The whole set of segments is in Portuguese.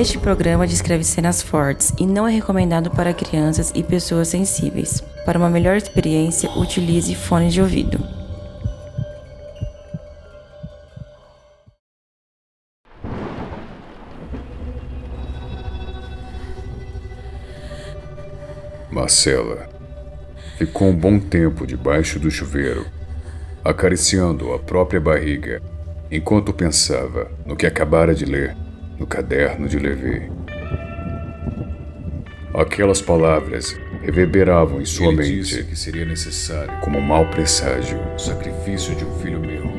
Este programa descreve cenas fortes e não é recomendado para crianças e pessoas sensíveis. Para uma melhor experiência, utilize fone de ouvido. Marcela ficou um bom tempo debaixo do chuveiro, acariciando a própria barriga, enquanto pensava no que acabara de ler no caderno de Levi. Aquelas palavras reverberavam em sua Ele mente disse que seria necessário como um mau presságio. o sacrifício de um filho meu.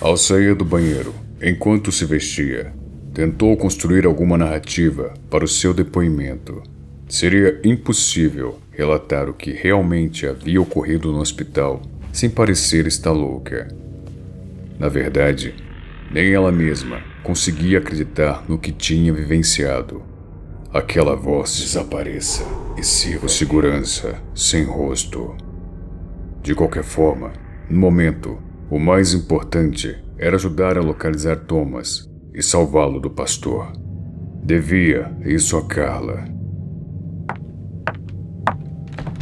Ao sair do banheiro, enquanto se vestia, tentou construir alguma narrativa para o seu depoimento. Seria impossível relatar o que realmente havia ocorrido no hospital sem parecer estar louca. Na verdade, nem ela mesma conseguia acreditar no que tinha vivenciado. Aquela voz desapareça e sirva segurança sem rosto. De qualquer forma, no momento, o mais importante era ajudar a localizar Thomas e salvá-lo do pastor. Devia isso a Carla.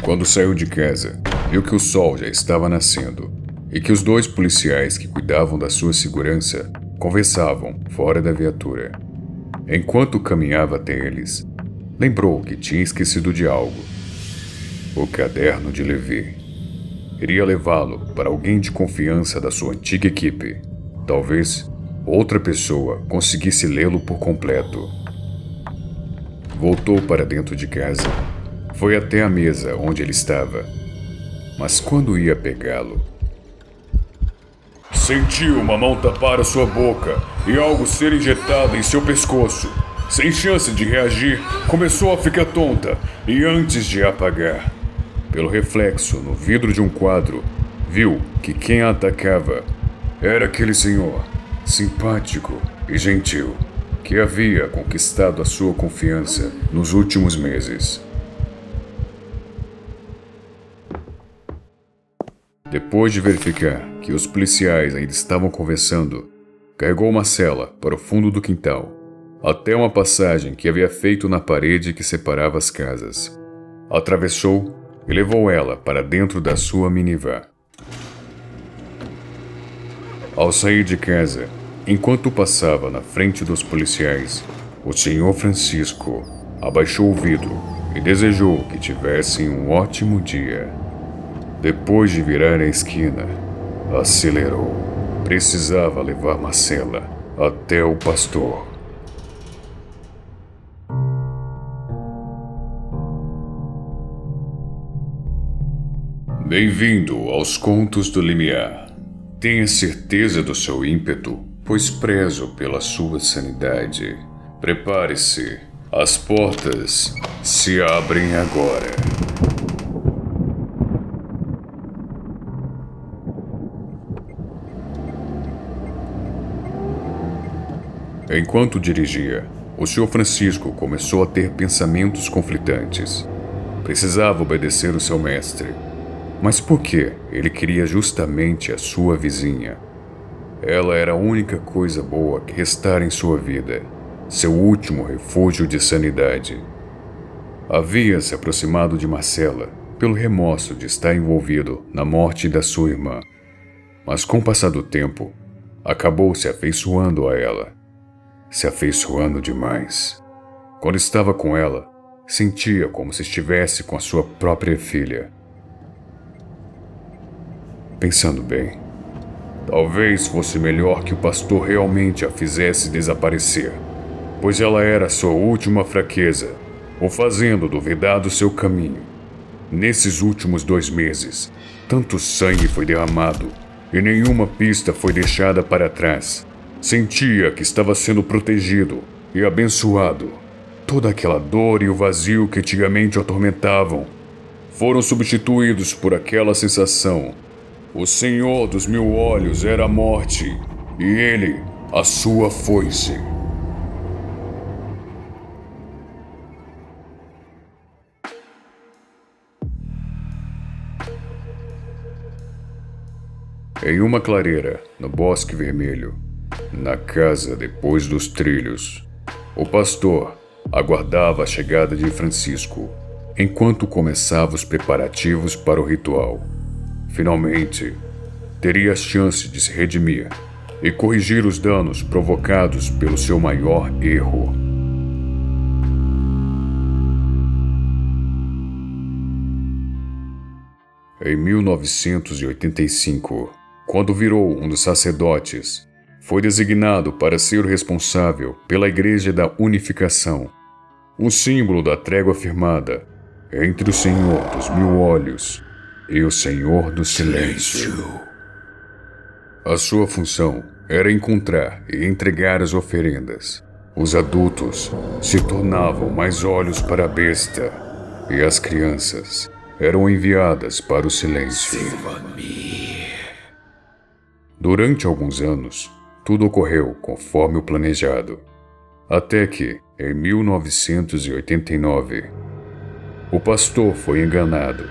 Quando saiu de casa, viu que o sol já estava nascendo e que os dois policiais que cuidavam da sua segurança conversavam fora da viatura. Enquanto caminhava até eles, lembrou que tinha esquecido de algo: o caderno de Levi. Iria levá-lo para alguém de confiança da sua antiga equipe. Talvez outra pessoa conseguisse lê-lo por completo. Voltou para dentro de casa. Foi até a mesa onde ele estava. Mas quando ia pegá-lo, sentiu uma mão tapar a sua boca e algo ser injetado em seu pescoço. Sem chance de reagir, começou a ficar tonta e antes de apagar, pelo reflexo no vidro de um quadro, viu que quem a atacava era aquele senhor, simpático e gentil, que havia conquistado a sua confiança nos últimos meses. Depois de verificar que os policiais ainda estavam conversando, carregou Marcela para o fundo do quintal, até uma passagem que havia feito na parede que separava as casas. Atravessou e levou ela para dentro da sua minivan. Ao sair de casa, enquanto passava na frente dos policiais, o senhor Francisco abaixou o vidro e desejou que tivessem um ótimo dia. Depois de virar a esquina, acelerou. Precisava levar Marcela até o pastor. Bem-vindo aos Contos do Limiar. Tenha certeza do seu ímpeto, pois prezo pela sua sanidade. Prepare-se, as portas se abrem agora. Enquanto dirigia, o Sr. Francisco começou a ter pensamentos conflitantes. Precisava obedecer o seu mestre. Mas por que ele queria justamente a sua vizinha? Ela era a única coisa boa que restara em sua vida, seu último refúgio de sanidade. Havia se aproximado de Marcela pelo remorso de estar envolvido na morte da sua irmã. Mas com o passar do tempo, acabou se afeiçoando a ela. Se afeiçoando demais. Quando estava com ela, sentia como se estivesse com a sua própria filha. Pensando bem, talvez fosse melhor que o pastor realmente a fizesse desaparecer, pois ela era sua última fraqueza, o fazendo duvidar do seu caminho. Nesses últimos dois meses, tanto sangue foi derramado e nenhuma pista foi deixada para trás. Sentia que estava sendo protegido e abençoado. Toda aquela dor e o vazio que antigamente o atormentavam foram substituídos por aquela sensação o Senhor dos Mil Olhos era a morte, e ele, a sua foice. Em uma clareira, no Bosque Vermelho, na casa depois dos trilhos, o pastor aguardava a chegada de Francisco enquanto começava os preparativos para o ritual. Finalmente, teria a chance de se redimir e corrigir os danos provocados pelo seu maior erro. Em 1985, quando virou um dos sacerdotes, foi designado para ser o responsável pela Igreja da Unificação, um símbolo da trégua firmada entre o Senhor dos Mil Olhos e o Senhor do Silêncio. A sua função era encontrar e entregar as oferendas. Os adultos se tornavam mais olhos para a besta e as crianças eram enviadas para o silêncio. Durante alguns anos, tudo ocorreu conforme o planejado. Até que, em 1989, o pastor foi enganado.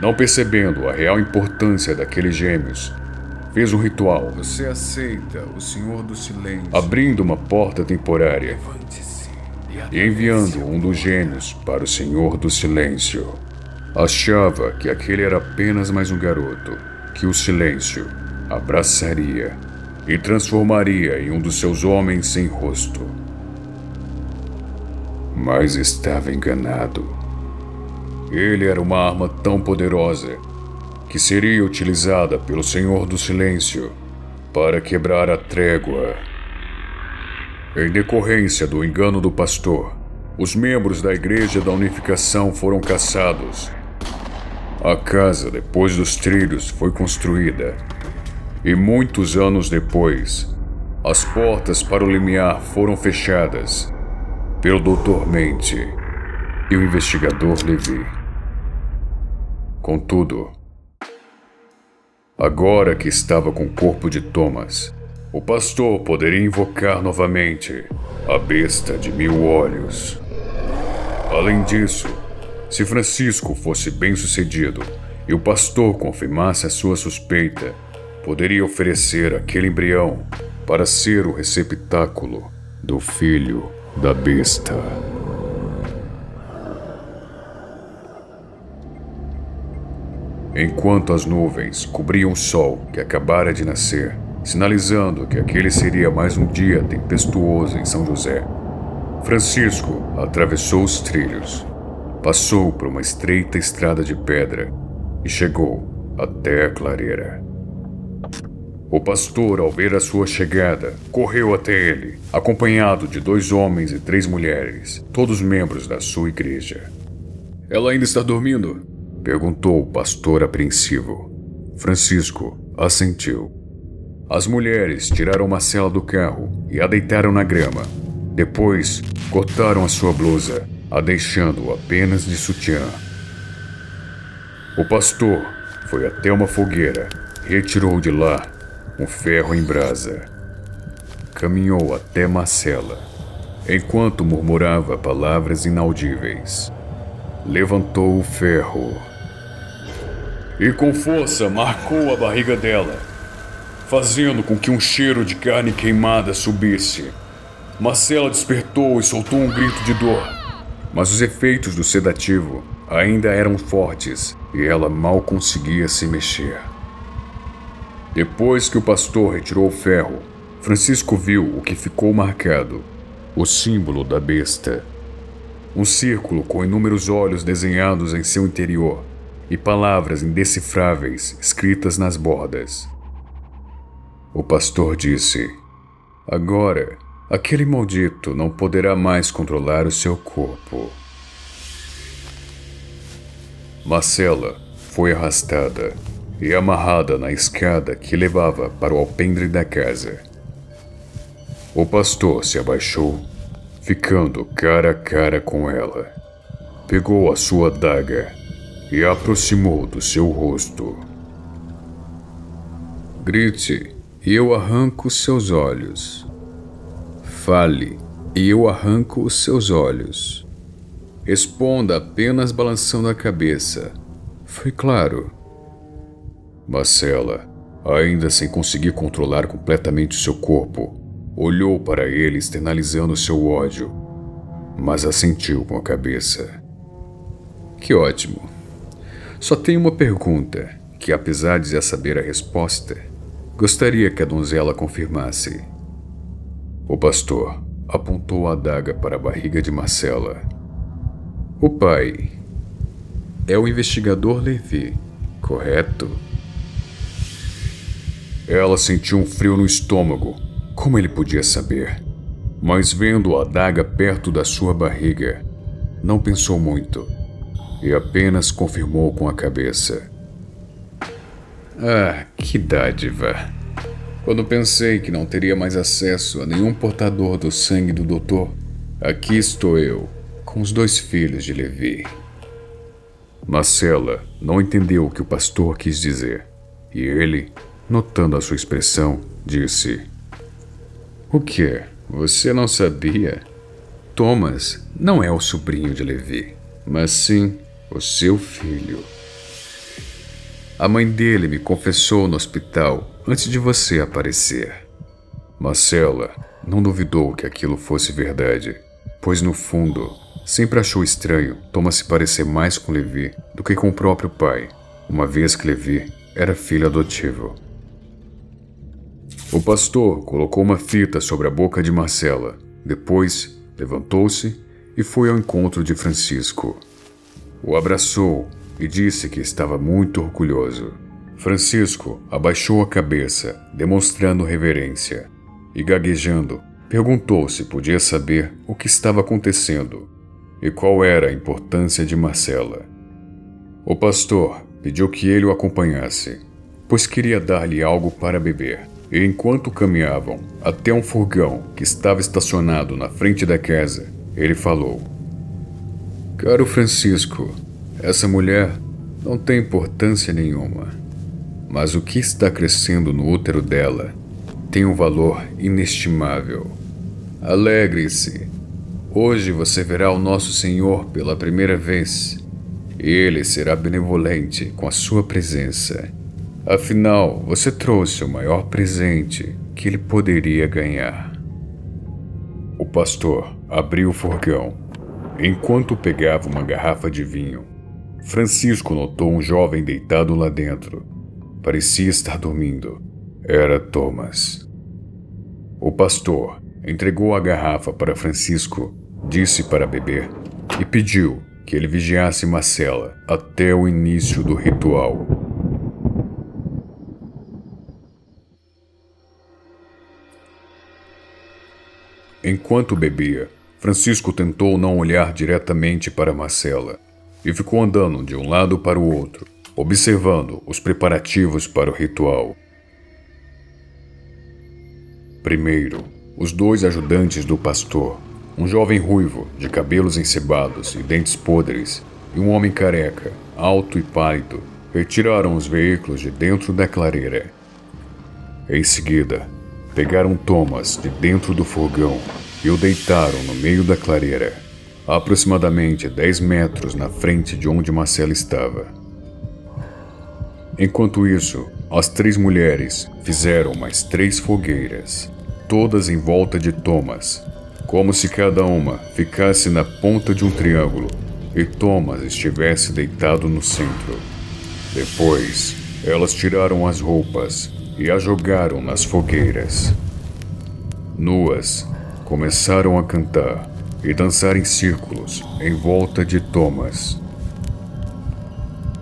Não percebendo a real importância daqueles gêmeos, fez um ritual. Você aceita o Senhor do Silêncio. Abrindo uma porta temporária e enviando um dos gêmeos para o Senhor do Silêncio. Achava que aquele era apenas mais um garoto que o silêncio abraçaria e transformaria em um dos seus homens sem rosto. Mas estava enganado. Ele era uma arma tão poderosa que seria utilizada pelo Senhor do Silêncio para quebrar a trégua. Em decorrência do engano do pastor, os membros da Igreja da Unificação foram caçados. A casa, depois dos trilhos, foi construída. E muitos anos depois, as portas para o limiar foram fechadas pelo Dr. Mente e o investigador Levi. Contudo, agora que estava com o corpo de Thomas, o pastor poderia invocar novamente a besta de mil olhos. Além disso, se Francisco fosse bem sucedido e o pastor confirmasse a sua suspeita, poderia oferecer aquele embrião para ser o receptáculo do filho da besta. Enquanto as nuvens cobriam o sol que acabara de nascer, sinalizando que aquele seria mais um dia tempestuoso em São José, Francisco atravessou os trilhos, passou por uma estreita estrada de pedra e chegou até a clareira. O pastor, ao ver a sua chegada, correu até ele, acompanhado de dois homens e três mulheres, todos membros da sua igreja. Ela ainda está dormindo? perguntou o pastor apreensivo. Francisco assentiu. As mulheres tiraram Marcela do carro e a deitaram na grama, depois, cortaram a sua blusa, a deixando apenas de sutiã. O pastor foi até uma fogueira retirou de lá um ferro em brasa. Caminhou até Marcela, enquanto murmurava palavras inaudíveis. Levantou o ferro e com força marcou a barriga dela, fazendo com que um cheiro de carne queimada subisse. Marcela despertou e soltou um grito de dor. Mas os efeitos do sedativo ainda eram fortes e ela mal conseguia se mexer. Depois que o pastor retirou o ferro, Francisco viu o que ficou marcado: o símbolo da besta. Um círculo com inúmeros olhos desenhados em seu interior e palavras indecifráveis escritas nas bordas. O pastor disse: Agora aquele maldito não poderá mais controlar o seu corpo. Marcela foi arrastada e amarrada na escada que levava para o alpendre da casa. O pastor se abaixou, ficando cara a cara com ela. Pegou a sua daga e a aproximou do seu rosto. Grite, e eu arranco seus olhos. Fale, e eu arranco os seus olhos. Responda apenas balançando a cabeça. Foi claro. Marcela, ainda sem conseguir controlar completamente seu corpo, olhou para ele externalizando seu ódio, mas assentiu com a cabeça. Que ótimo. Só tenho uma pergunta que, apesar de já saber a resposta, gostaria que a donzela confirmasse. O pastor apontou a adaga para a barriga de Marcela. O pai é o investigador Levi, correto? Ela sentiu um frio no estômago. Como ele podia saber? Mas vendo a adaga perto da sua barriga, não pensou muito e apenas confirmou com a cabeça. Ah, que dádiva! Quando pensei que não teria mais acesso a nenhum portador do sangue do doutor, aqui estou eu, com os dois filhos de Levi. Marcela não entendeu o que o pastor quis dizer, e ele, notando a sua expressão, disse: O que? Você não sabia? Thomas não é o sobrinho de Levi, mas sim o seu filho. A mãe dele me confessou no hospital antes de você aparecer. Marcela não duvidou que aquilo fosse verdade, pois no fundo sempre achou estranho Thomas se parecer mais com Levi do que com o próprio pai, uma vez que Levi era filho adotivo. O pastor colocou uma fita sobre a boca de Marcela, depois levantou-se e foi ao encontro de Francisco. O abraçou e disse que estava muito orgulhoso. Francisco abaixou a cabeça, demonstrando reverência, e gaguejando, perguntou se podia saber o que estava acontecendo e qual era a importância de Marcela. O pastor pediu que ele o acompanhasse, pois queria dar-lhe algo para beber. E enquanto caminhavam até um furgão que estava estacionado na frente da casa, ele falou: Caro Francisco, essa mulher não tem importância nenhuma, mas o que está crescendo no útero dela tem um valor inestimável. Alegre-se. Hoje você verá o nosso Senhor pela primeira vez. Ele será benevolente com a sua presença. Afinal, você trouxe o maior presente que ele poderia ganhar. O pastor abriu o forgão Enquanto pegava uma garrafa de vinho, Francisco notou um jovem deitado lá dentro. Parecia estar dormindo. Era Thomas. O pastor entregou a garrafa para Francisco, disse para beber e pediu que ele vigiasse Marcela até o início do ritual. Enquanto bebia, Francisco tentou não olhar diretamente para Marcela e ficou andando de um lado para o outro, observando os preparativos para o ritual. Primeiro, os dois ajudantes do pastor, um jovem ruivo, de cabelos encebados e dentes podres, e um homem careca, alto e pálido, retiraram os veículos de dentro da clareira. Em seguida, pegaram Thomas de dentro do fogão e o deitaram no meio da clareira, aproximadamente 10 metros na frente de onde Marcela estava. Enquanto isso, as três mulheres fizeram mais três fogueiras, todas em volta de Thomas, como se cada uma ficasse na ponta de um triângulo e Thomas estivesse deitado no centro. Depois, elas tiraram as roupas e as jogaram nas fogueiras. Nuas, começaram a cantar e dançar em círculos em volta de Thomas.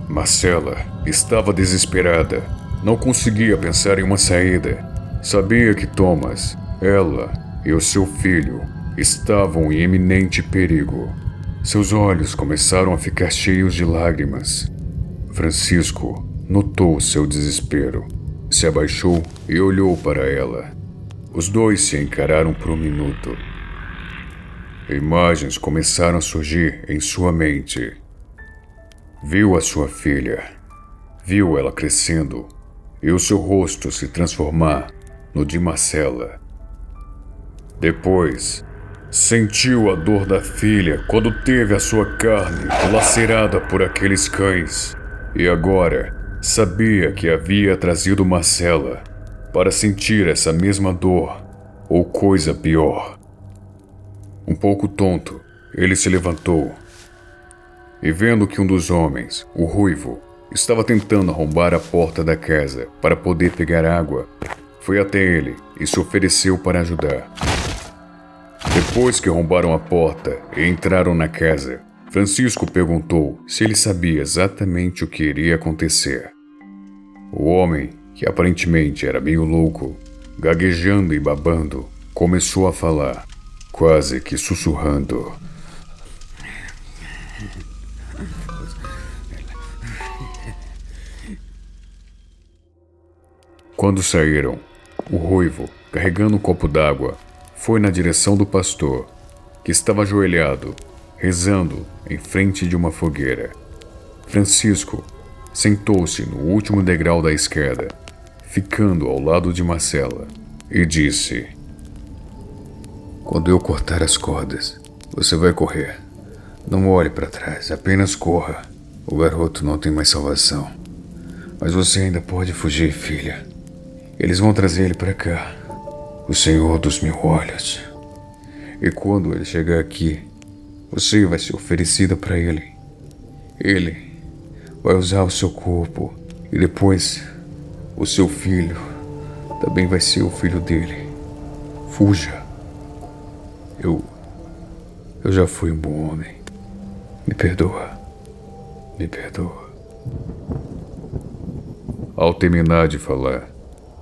Marcela estava desesperada. Não conseguia pensar em uma saída. Sabia que Thomas, ela e o seu filho estavam em eminente perigo. Seus olhos começaram a ficar cheios de lágrimas. Francisco notou seu desespero, se abaixou e olhou para ela. Os dois se encararam por um minuto. Imagens começaram a surgir em sua mente. Viu a sua filha, viu ela crescendo e o seu rosto se transformar no de Marcela. Depois, sentiu a dor da filha quando teve a sua carne lacerada por aqueles cães. E agora, Sabia que havia trazido Marcela para sentir essa mesma dor ou coisa pior. Um pouco tonto, ele se levantou e, vendo que um dos homens, o ruivo, estava tentando arrombar a porta da casa para poder pegar água, foi até ele e se ofereceu para ajudar. Depois que arrombaram a porta e entraram na casa, Francisco perguntou se ele sabia exatamente o que iria acontecer. O homem, que aparentemente era meio louco, gaguejando e babando, começou a falar, quase que sussurrando. Quando saíram, o ruivo, carregando um copo d'água, foi na direção do pastor, que estava ajoelhado, rezando em frente de uma fogueira. Francisco sentou-se no último degrau da escada, ficando ao lado de Marcela, e disse: Quando eu cortar as cordas, você vai correr. Não olhe para trás, apenas corra. O garoto não tem mais salvação. Mas você ainda pode fugir, filha. Eles vão trazer ele para cá. O Senhor dos Mil Olhos. E quando ele chegar aqui, você vai ser oferecida para ele. Ele vai usar o seu corpo e depois o seu filho também vai ser o filho dele. Fuja. Eu. Eu já fui um bom homem. Me perdoa. Me perdoa. Ao terminar de falar,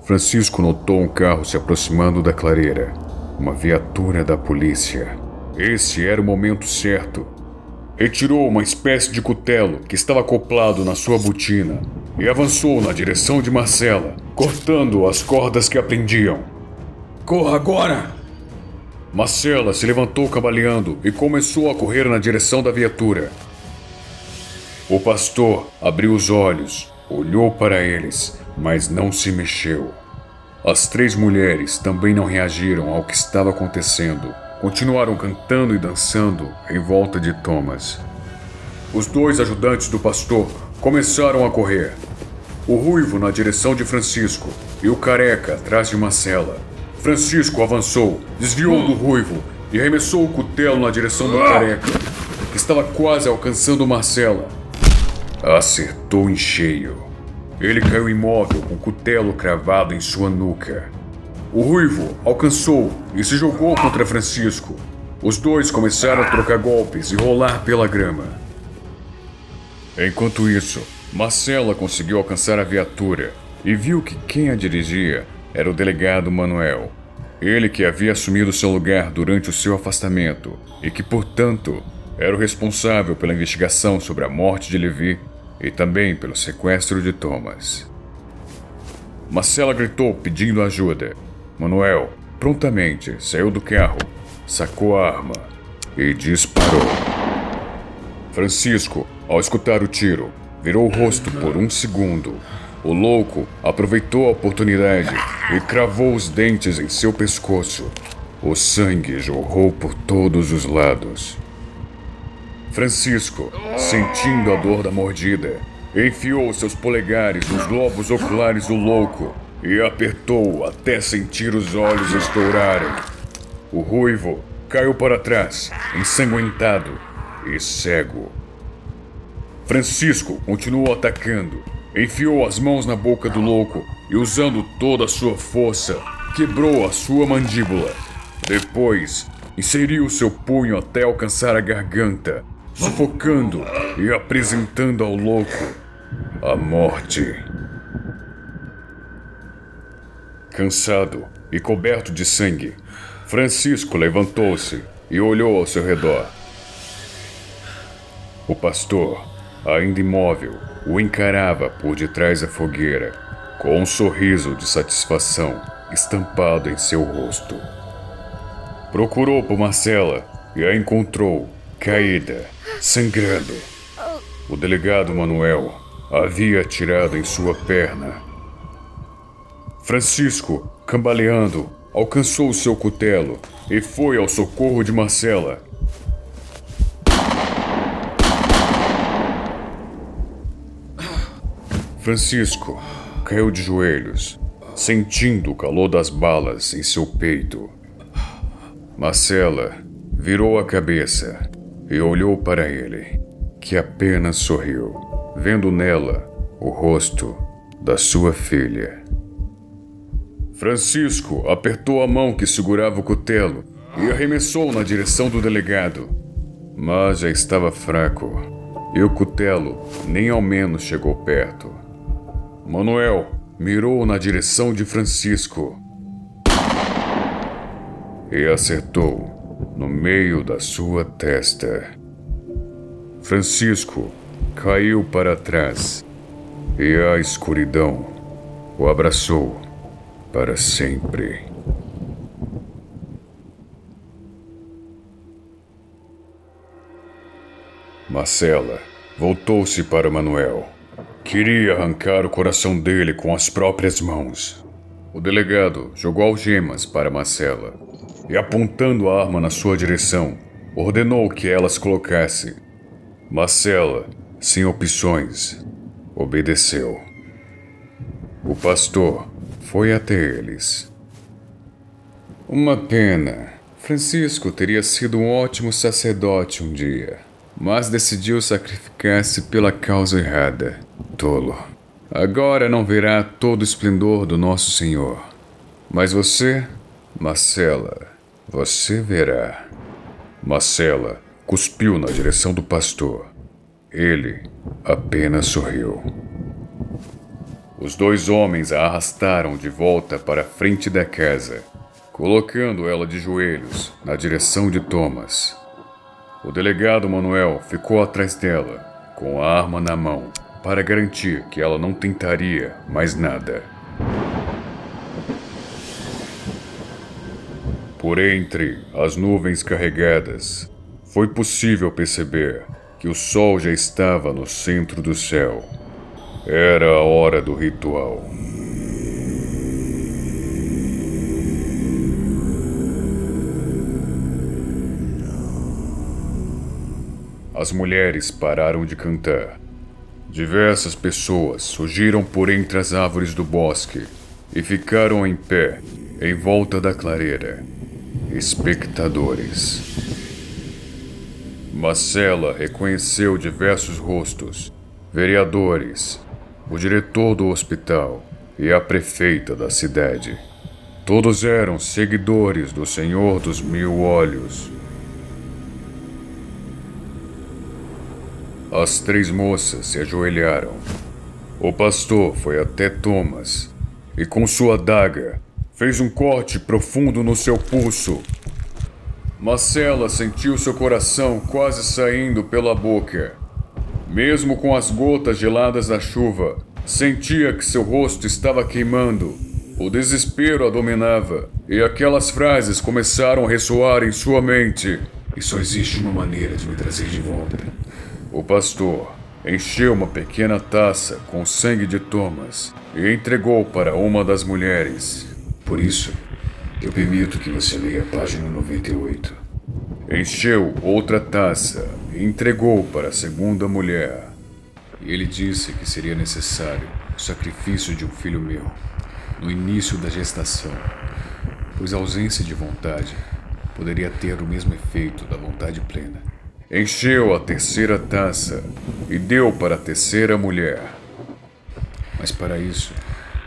Francisco notou um carro se aproximando da clareira. Uma viatura da polícia. Esse era o momento certo. Retirou uma espécie de cutelo que estava acoplado na sua botina e avançou na direção de Marcela, cortando as cordas que a prendiam. Corra agora! Marcela se levantou cambaleando e começou a correr na direção da viatura. O pastor abriu os olhos, olhou para eles, mas não se mexeu. As três mulheres também não reagiram ao que estava acontecendo. Continuaram cantando e dançando em volta de Thomas. Os dois ajudantes do pastor começaram a correr. O ruivo na direção de Francisco e o careca atrás de Marcela. Francisco avançou, desviou do ruivo e arremessou o cutelo na direção do careca, que estava quase alcançando Marcela. Acertou em cheio. Ele caiu imóvel com o cutelo cravado em sua nuca. O ruivo alcançou e se jogou contra Francisco. Os dois começaram a trocar golpes e rolar pela grama. Enquanto isso, Marcela conseguiu alcançar a viatura e viu que quem a dirigia era o delegado Manuel. Ele que havia assumido seu lugar durante o seu afastamento e que, portanto, era o responsável pela investigação sobre a morte de Levi e também pelo sequestro de Thomas. Marcela gritou pedindo ajuda. Manuel prontamente saiu do carro, sacou a arma e disparou. Francisco, ao escutar o tiro, virou o rosto por um segundo. O louco aproveitou a oportunidade e cravou os dentes em seu pescoço. O sangue jorrou por todos os lados. Francisco, sentindo a dor da mordida, enfiou seus polegares nos globos oculares do louco e apertou até sentir os olhos estourarem. O ruivo caiu para trás, ensanguentado e cego. Francisco continuou atacando, enfiou as mãos na boca do louco e, usando toda a sua força, quebrou a sua mandíbula. Depois, inseriu seu punho até alcançar a garganta sufocando e apresentando ao louco a morte. Cansado e coberto de sangue, Francisco levantou-se e olhou ao seu redor. O pastor, ainda imóvel, o encarava por detrás da fogueira, com um sorriso de satisfação estampado em seu rosto. Procurou por Marcela e a encontrou, caída, sangrando. O delegado Manuel havia atirado em sua perna. Francisco, cambaleando, alcançou seu cutelo e foi ao socorro de Marcela. Francisco caiu de joelhos, sentindo o calor das balas em seu peito. Marcela virou a cabeça e olhou para ele, que apenas sorriu, vendo nela o rosto da sua filha. Francisco apertou a mão que segurava o cutelo e arremessou na direção do delegado, mas já estava fraco e o cutelo nem ao menos chegou perto. Manuel mirou na direção de Francisco e acertou no meio da sua testa. Francisco caiu para trás e a escuridão o abraçou para sempre. Marcela voltou-se para Manuel. Queria arrancar o coração dele com as próprias mãos. O delegado jogou algemas para Marcela e, apontando a arma na sua direção, ordenou que ela as colocasse. Marcela, sem opções, obedeceu. O pastor foi até eles. Uma pena. Francisco teria sido um ótimo sacerdote um dia, mas decidiu sacrificar-se pela causa errada. Tolo. Agora não verá todo o esplendor do nosso Senhor. Mas você, Marcela, você verá. Marcela cuspiu na direção do pastor. Ele apenas sorriu. Os dois homens a arrastaram de volta para a frente da casa, colocando ela de joelhos na direção de Thomas. O delegado Manuel ficou atrás dela, com a arma na mão, para garantir que ela não tentaria mais nada. Por entre as nuvens carregadas, foi possível perceber que o sol já estava no centro do céu. Era a hora do ritual. As mulheres pararam de cantar. Diversas pessoas surgiram por entre as árvores do bosque e ficaram em pé em volta da clareira espectadores. Marcela reconheceu diversos rostos, vereadores, o diretor do hospital e a prefeita da cidade. Todos eram seguidores do Senhor dos Mil Olhos. As três moças se ajoelharam. O pastor foi até Thomas e, com sua daga, fez um corte profundo no seu pulso. Marcela sentiu seu coração quase saindo pela boca. Mesmo com as gotas geladas da chuva, sentia que seu rosto estava queimando. O desespero a dominava e aquelas frases começaram a ressoar em sua mente. E só existe uma maneira de me trazer de volta. O pastor encheu uma pequena taça com sangue de Thomas e entregou para uma das mulheres. Por isso, eu permito que você leia a página 98. Encheu outra taça e entregou para a segunda mulher. E ele disse que seria necessário o sacrifício de um filho meu, no início da gestação, pois a ausência de vontade poderia ter o mesmo efeito da vontade plena. Encheu a terceira taça e deu para a terceira mulher. Mas para isso,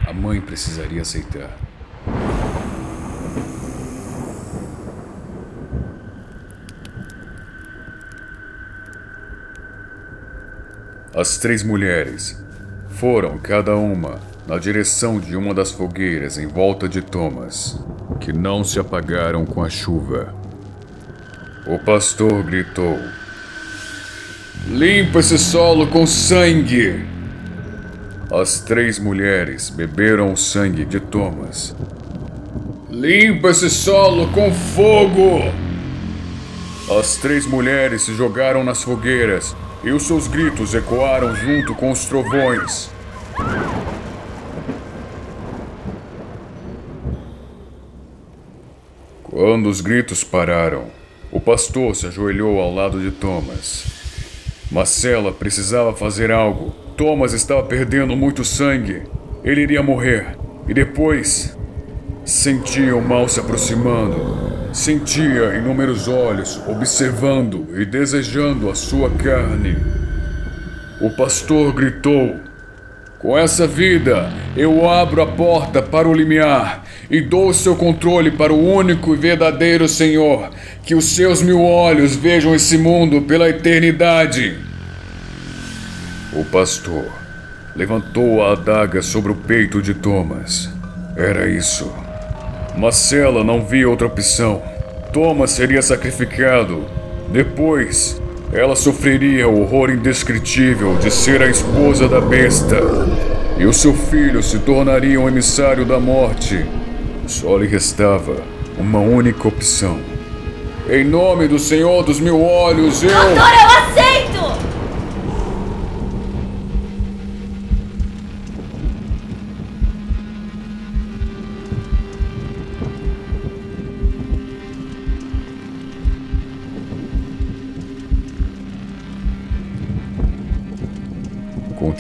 a mãe precisaria aceitar. As três mulheres foram, cada uma, na direção de uma das fogueiras em volta de Thomas, que não se apagaram com a chuva. O pastor gritou: Limpa esse solo com sangue! As três mulheres beberam o sangue de Thomas. Limpa esse solo com fogo! As três mulheres se jogaram nas fogueiras e os seus gritos ecoaram junto com os trovões. Quando os gritos pararam, o pastor se ajoelhou ao lado de Thomas. Marcela precisava fazer algo. Thomas estava perdendo muito sangue. Ele iria morrer. E depois. Sentia o mal se aproximando. Sentia inúmeros olhos observando e desejando a sua carne. O pastor gritou: Com essa vida, eu abro a porta para o limiar e dou o seu controle para o único e verdadeiro Senhor. Que os seus mil olhos vejam esse mundo pela eternidade. O pastor levantou a adaga sobre o peito de Thomas. Era isso. Marcela não via outra opção. Thomas seria sacrificado. Depois, ela sofreria o horror indescritível de ser a esposa da besta. E o seu filho se tornaria um emissário da morte. Só lhe restava uma única opção. Em nome do Senhor dos Mil Olhos, eu. Doutor, eu aceito!